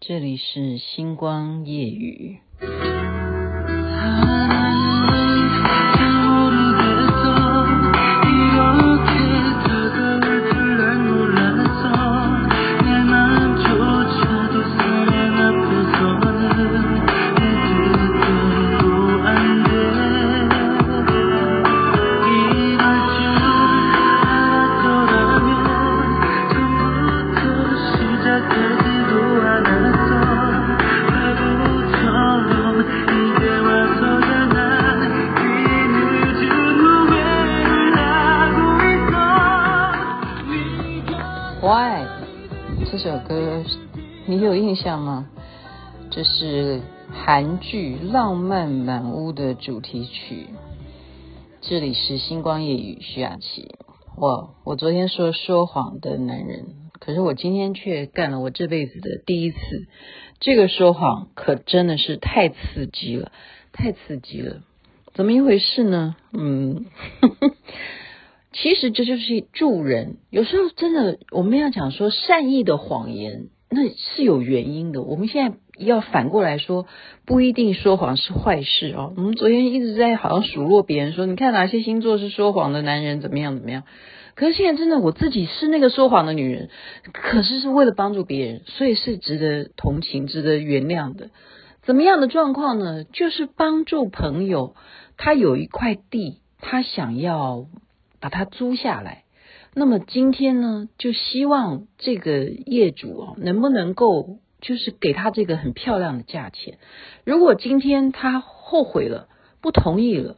这里是星光夜雨。你有印象吗？这是韩剧《浪漫满屋》的主题曲。这里是星光夜雨，徐雅琪。我我昨天说说谎的男人，可是我今天却干了我这辈子的第一次。这个说谎可真的是太刺激了，太刺激了。怎么一回事呢？嗯。其实这就是助人。有时候真的，我们要讲说善意的谎言，那是有原因的。我们现在要反过来说，不一定说谎是坏事哦。我们昨天一直在好像数落别人说，你看哪些星座是说谎的男人，怎么样怎么样。可是现在真的，我自己是那个说谎的女人，可是是为了帮助别人，所以是值得同情、值得原谅的。怎么样的状况呢？就是帮助朋友，他有一块地，他想要。把它租下来，那么今天呢，就希望这个业主哦，能不能够就是给他这个很漂亮的价钱？如果今天他后悔了，不同意了，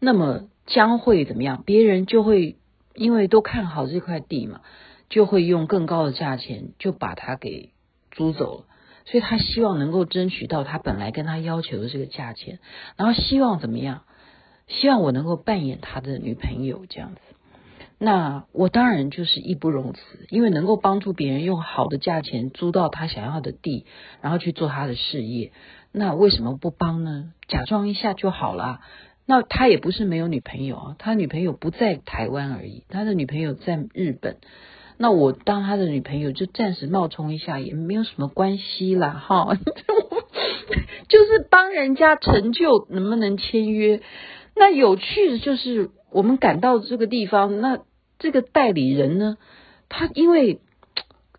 那么将会怎么样？别人就会因为都看好这块地嘛，就会用更高的价钱就把它给租走了。所以他希望能够争取到他本来跟他要求的这个价钱，然后希望怎么样？希望我能够扮演他的女朋友这样子，那我当然就是义不容辞，因为能够帮助别人用好的价钱租到他想要的地，然后去做他的事业，那为什么不帮呢？假装一下就好了。那他也不是没有女朋友啊，他女朋友不在台湾而已，他的女朋友在日本。那我当他的女朋友就暂时冒充一下，也没有什么关系啦，哈，就是帮人家成就，能不能签约？那有趣的就是，我们赶到这个地方，那这个代理人呢，他因为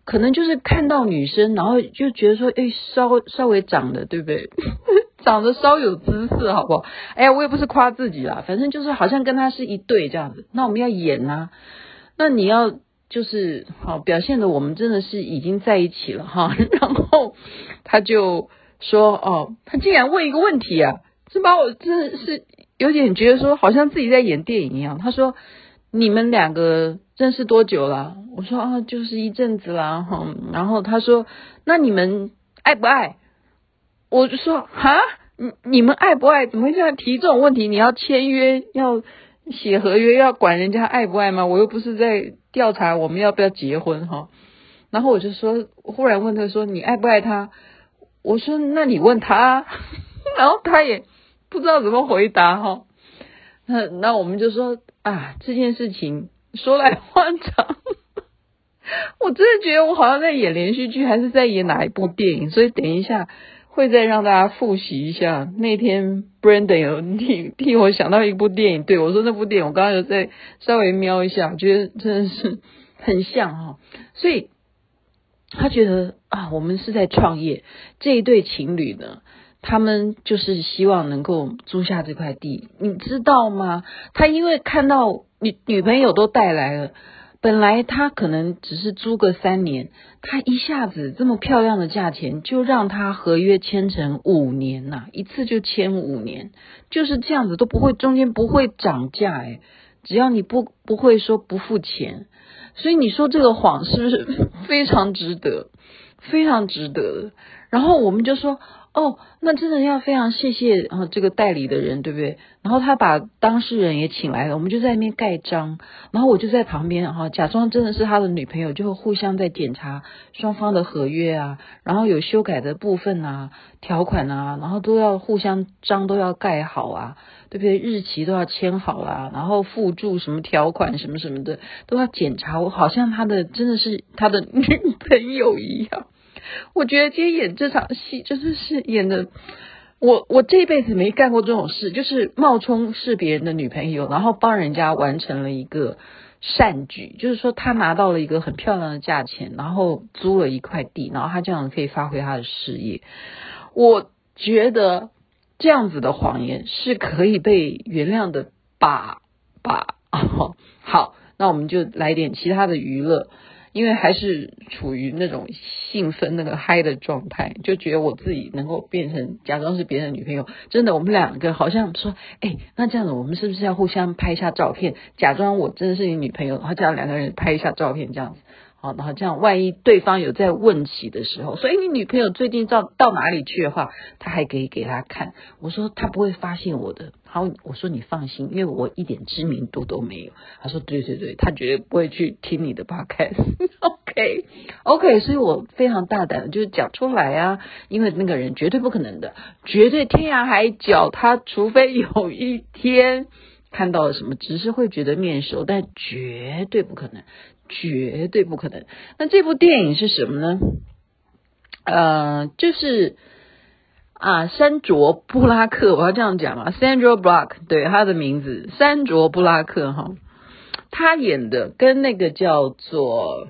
可能就是看到女生，然后就觉得说，哎，稍稍微长得对不对？长得稍有姿色，好不好？哎呀，我也不是夸自己啦，反正就是好像跟他是一对这样子。那我们要演啊，那你要就是好表现的，我们真的是已经在一起了哈。然后他就说，哦，他竟然问一个问题啊，这把我真的是。有点觉得说好像自己在演电影一样。他说：“你们两个认识多久了？”我说：“啊，就是一阵子啦。”哈，然后他说：“那你们爱不爱？”我就说：“哈，你你们爱不爱？怎么会这样提这种问题？你要签约，要写合约，要管人家爱不爱吗？我又不是在调查我们要不要结婚哈。”然后我就说，忽然问他说：“你爱不爱他？”我说：“那你问他。”然后他也。不知道怎么回答哈，那 那我们就说啊，这件事情说来 话长，我真的觉得我好像在演连续剧，还是在演哪一部电影？所以等一下会再让大家复习一下。那天 Brandon 有替替我想到一部电影，对我说那部电影，我刚刚有在稍微瞄一下，我觉得真的是很像哈。所以他觉得啊，我们是在创业，这一对情侣呢。他们就是希望能够租下这块地，你知道吗？他因为看到女女朋友都带来了，本来他可能只是租个三年，他一下子这么漂亮的价钱，就让他合约签成五年呐，一次就签五年，就是这样子都不会中间不会涨价哎，只要你不不会说不付钱，所以你说这个谎是不是 非常值得，非常值得？然后我们就说。哦，那真的要非常谢谢啊，这个代理的人，对不对？然后他把当事人也请来了，我们就在那边盖章，然后我就在旁边哈，假装真的是他的女朋友，就会互相在检查双方的合约啊，然后有修改的部分啊、条款啊，然后都要互相章都要盖好啊，对不对？日期都要签好啦，然后附注什么条款什么什么的都要检查，我好像他的真的是他的女朋友一样。我觉得今天演这场戏真的是演的，我我这辈子没干过这种事，就是冒充是别人的女朋友，然后帮人家完成了一个善举，就是说他拿到了一个很漂亮的价钱，然后租了一块地，然后他这样可以发挥他的事业。我觉得这样子的谎言是可以被原谅的吧吧。好，那我们就来点其他的娱乐。因为还是处于那种兴奋、那个嗨的状态，就觉得我自己能够变成假装是别人女朋友。真的，我们两个好像说，哎，那这样子，我们是不是要互相拍一下照片，假装我真的是你女朋友，然后这样两个人拍一下照片，这样子。好，然后这样，万一对方有在问起的时候，所以你女朋友最近到到哪里去的话，他还可以给他看。我说他不会发现我的。好，我说你放心，因为我一点知名度都没有。他说对对对，他绝对不会去听你的 podcast。OK OK，所以我非常大胆，就是讲出来啊，因为那个人绝对不可能的，绝对天涯海角，他除非有一天看到了什么，只是会觉得面熟，但绝对不可能。绝对不可能。那这部电影是什么呢？呃，就是啊，山卓布拉克，我要这样讲嘛，Sandra Block，对，他的名字，山卓布拉克哈，他演的跟那个叫做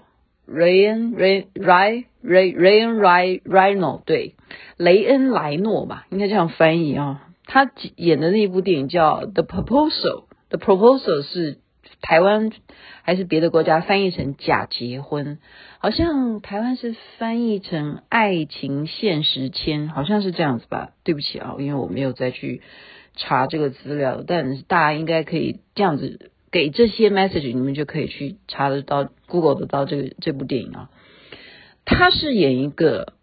Ryan Ray Ray Ray Ryan Ray Rayno 对，雷恩莱诺吧，应该这样翻译啊。他演的那部电影叫 The Proposal，The Proposal 是台湾。还是别的国家翻译成假结婚，好像台湾是翻译成爱情现实签，好像是这样子吧？对不起啊，因为我没有再去查这个资料，但大家应该可以这样子给这些 message，你们就可以去查得到 Google 得到这个这部电影啊。她是演一个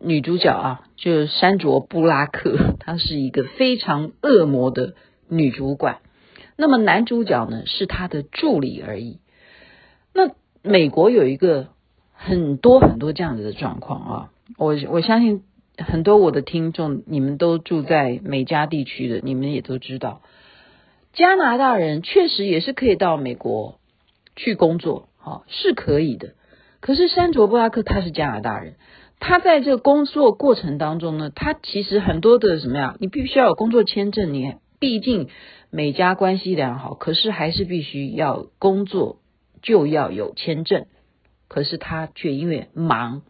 女主角啊，就是山卓布拉克，她是一个非常恶魔的女主管。那么男主角呢，是他的助理而已。那美国有一个很多很多这样子的状况啊，我我相信很多我的听众，你们都住在美加地区的，你们也都知道，加拿大人确实也是可以到美国去工作，啊，是可以的。可是山卓布拉克他是加拿大人，他在这个工作过程当中呢，他其实很多的什么呀？你必须要有工作签证，你毕竟。每家关系良好，可是还是必须要工作，就要有签证。可是他却因为忙。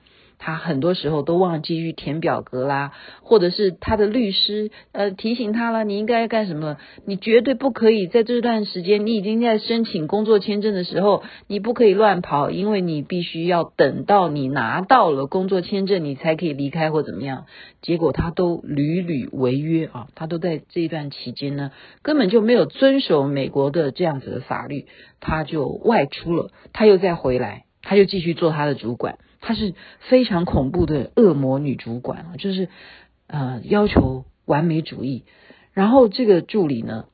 他很多时候都忘记去填表格啦，或者是他的律师呃提醒他了，你应该干什么？你绝对不可以在这段时间，你已经在申请工作签证的时候，你不可以乱跑，因为你必须要等到你拿到了工作签证，你才可以离开或怎么样。结果他都屡屡违约啊，他都在这一段期间呢，根本就没有遵守美国的这样子的法律，他就外出了，他又再回来，他就继续做他的主管。她是非常恐怖的恶魔女主管啊，就是呃要求完美主义。然后这个助理呢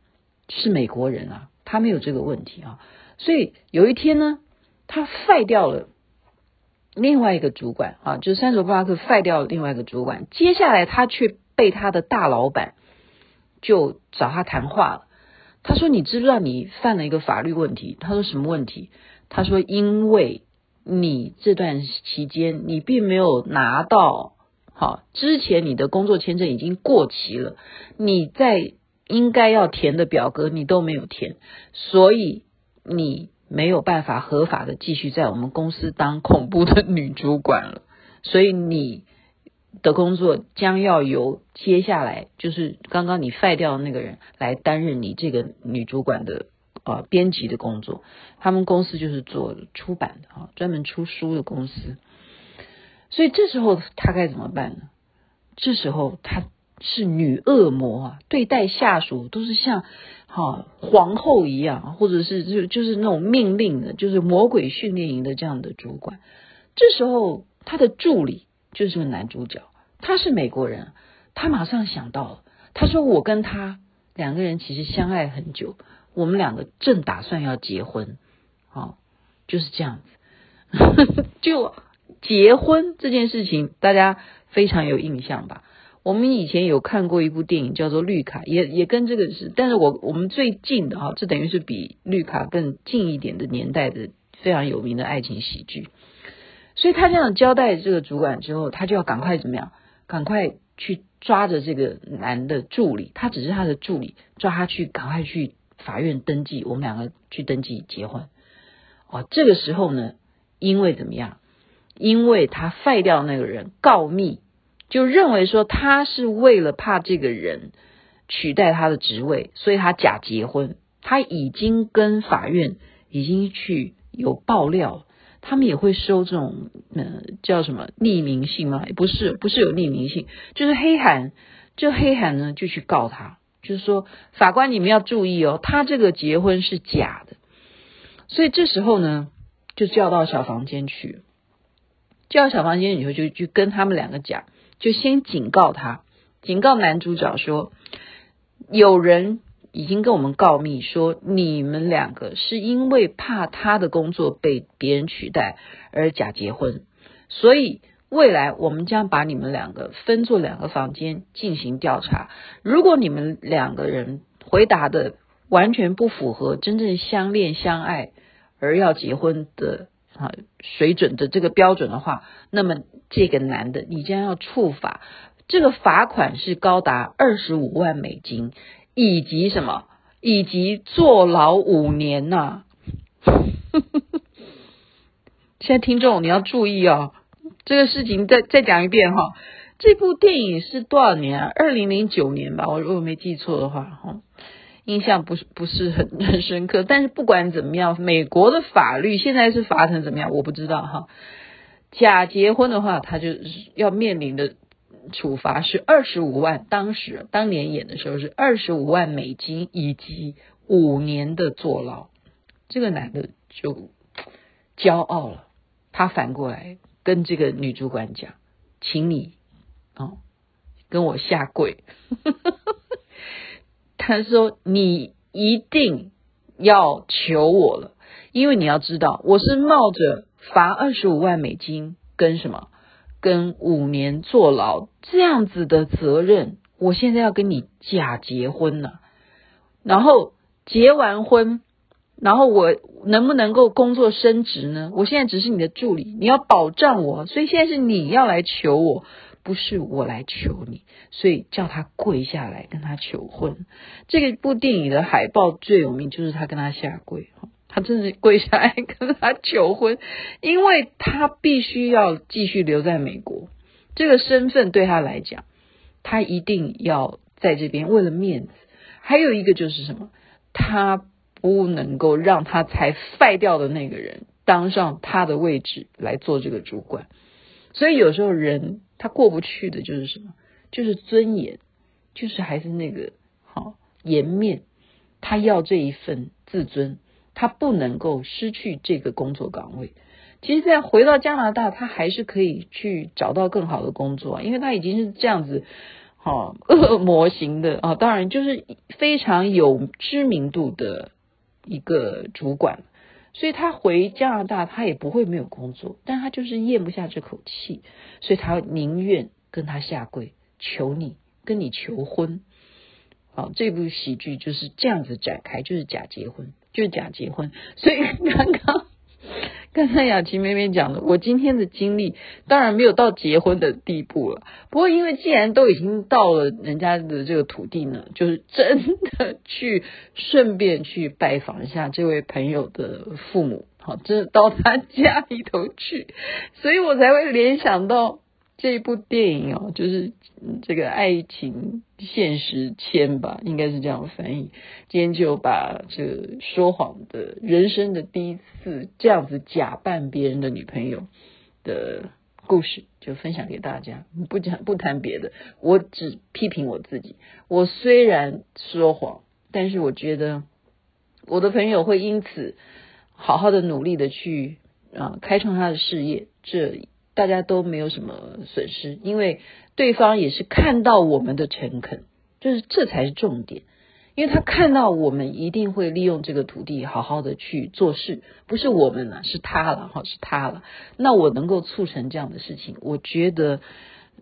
是美国人啊，他没有这个问题啊，所以有一天呢，他废掉了另外一个主管啊，就是珊卓布拉克废掉了另外一个主管。接下来他却被他的大老板就找他谈话了。他说：“你知不知道你犯了一个法律问题？”他说：“什么问题？”他说：“因为。”你这段期间，你并没有拿到好，之前你的工作签证已经过期了，你在应该要填的表格你都没有填，所以你没有办法合法的继续在我们公司当恐怖的女主管了，所以你的工作将要由接下来就是刚刚你废掉的那个人来担任你这个女主管的。啊，编辑的工作，他们公司就是做出版的啊，专门出书的公司。所以这时候他该怎么办呢？这时候他是女恶魔啊，对待下属都是像哈皇后一样，或者是就就是那种命令的，就是魔鬼训练营的这样的主管。这时候他的助理就是个男主角，他是美国人，他马上想到了，他说我跟他两个人其实相爱很久。我们两个正打算要结婚，好，就是这样子。就结婚这件事情，大家非常有印象吧？我们以前有看过一部电影叫做《绿卡》，也也跟这个是，但是我我们最近的哈，这等于是比《绿卡》更近一点的年代的非常有名的爱情喜剧。所以他这样交代这个主管之后，他就要赶快怎么样？赶快去抓着这个男的助理，他只是他的助理，抓他去，赶快去法院登记，我们两个去登记结婚。哦，这个时候呢，因为怎么样？因为他废掉那个人告密，就认为说他是为了怕这个人取代他的职位，所以他假结婚。他已经跟法院已经去有爆料，他们也会收这种呃叫什么匿名信吗？不是，不是有匿名信，就是黑函。这黑函呢就去告他，就是说法官你们要注意哦，他这个结婚是假的。所以这时候呢，就叫到小房间去，叫到小房间以后就就跟他们两个讲，就先警告他，警告男主角说，有人已经跟我们告密说，你们两个是因为怕他的工作被别人取代而假结婚，所以未来我们将把你们两个分作两个房间进行调查，如果你们两个人回答的完全不符合真正相恋相爱而要结婚的啊水准的这个标准的话，那么这个男的你将要处罚，这个罚款是高达二十五万美金，以及什么？以及坐牢五年呐、啊！现在听众你要注意哦，这个事情再再讲一遍哈。这部电影是多少年啊？二零零九年吧，我如果没记错的话哈。印象不是不是很很深刻，但是不管怎么样，美国的法律现在是罚成怎么样，我不知道哈。假结婚的话，他就要面临的处罚是二十五万，当时当年演的时候是二十五万美金以及五年的坐牢。这个男的就骄傲了，他反过来跟这个女主管讲：“请你哦，跟我下跪。”他说：“你一定要求我了，因为你要知道，我是冒着罚二十五万美金跟什么，跟五年坐牢这样子的责任，我现在要跟你假结婚呢。然后结完婚，然后我能不能够工作升职呢？我现在只是你的助理，你要保障我，所以现在是你要来求我。”不是我来求你，所以叫他跪下来跟他求婚。这个部电影的海报最有名，就是他跟他下跪，他真的跪下来跟他求婚，因为他必须要继续留在美国，这个身份对他来讲，他一定要在这边，为了面子。还有一个就是什么，他不能够让他才废掉的那个人当上他的位置来做这个主管。所以有时候人。他过不去的就是什么？就是尊严，就是还是那个好颜面。他要这一份自尊，他不能够失去这个工作岗位。其实，在回到加拿大，他还是可以去找到更好的工作，因为他已经是这样子好恶魔型的啊。当然，就是非常有知名度的一个主管。所以他回加拿大，他也不会没有工作，但他就是咽不下这口气，所以他宁愿跟他下跪，求你，跟你求婚。好，这部喜剧就是这样子展开，就是假结婚，就是假结婚。所以刚刚。刚才雅琪妹妹讲的，我今天的经历当然没有到结婚的地步了。不过，因为既然都已经到了人家的这个土地呢，就是真的去顺便去拜访一下这位朋友的父母，好，真的到他家里头去，所以我才会联想到。这一部电影哦，就是这个爱情现实签吧，应该是这样翻译。今天就把这个说谎的人生的第一次这样子假扮别人的女朋友的故事，就分享给大家。不讲不谈别的，我只批评我自己。我虽然说谎，但是我觉得我的朋友会因此好好的努力的去啊开创他的事业。这。大家都没有什么损失，因为对方也是看到我们的诚恳，就是这才是重点。因为他看到我们一定会利用这个土地好好的去做事，不是我们了，是他了哈，是他了。那我能够促成这样的事情，我觉得，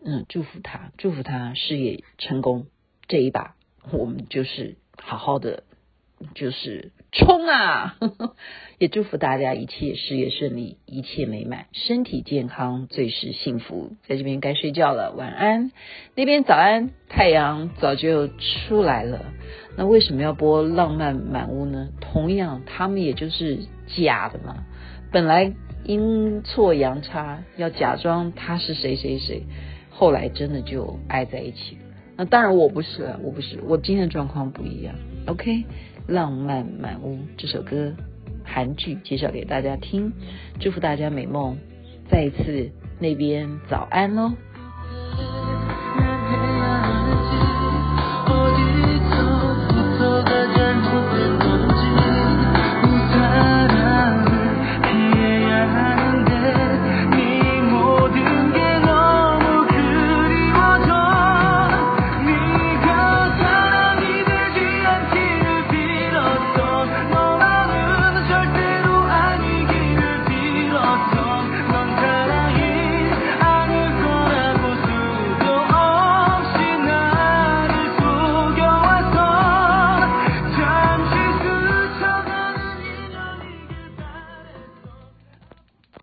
嗯，祝福他，祝福他事业成功。这一把我们就是好好的，就是冲啊！也祝福大家一切事业顺利，一切美满，身体健康，最是幸福。在这边该睡觉了，晚安。那边早安，太阳早就出来了。那为什么要播《浪漫满屋》呢？同样，他们也就是假的嘛。本来阴错阳差要假装他是谁谁谁，后来真的就爱在一起。那当然我不是，我不是，我今天的状况不一样。OK，《浪漫满屋》这首歌，韩剧介绍给大家听，祝福大家美梦。再一次那边早安喽。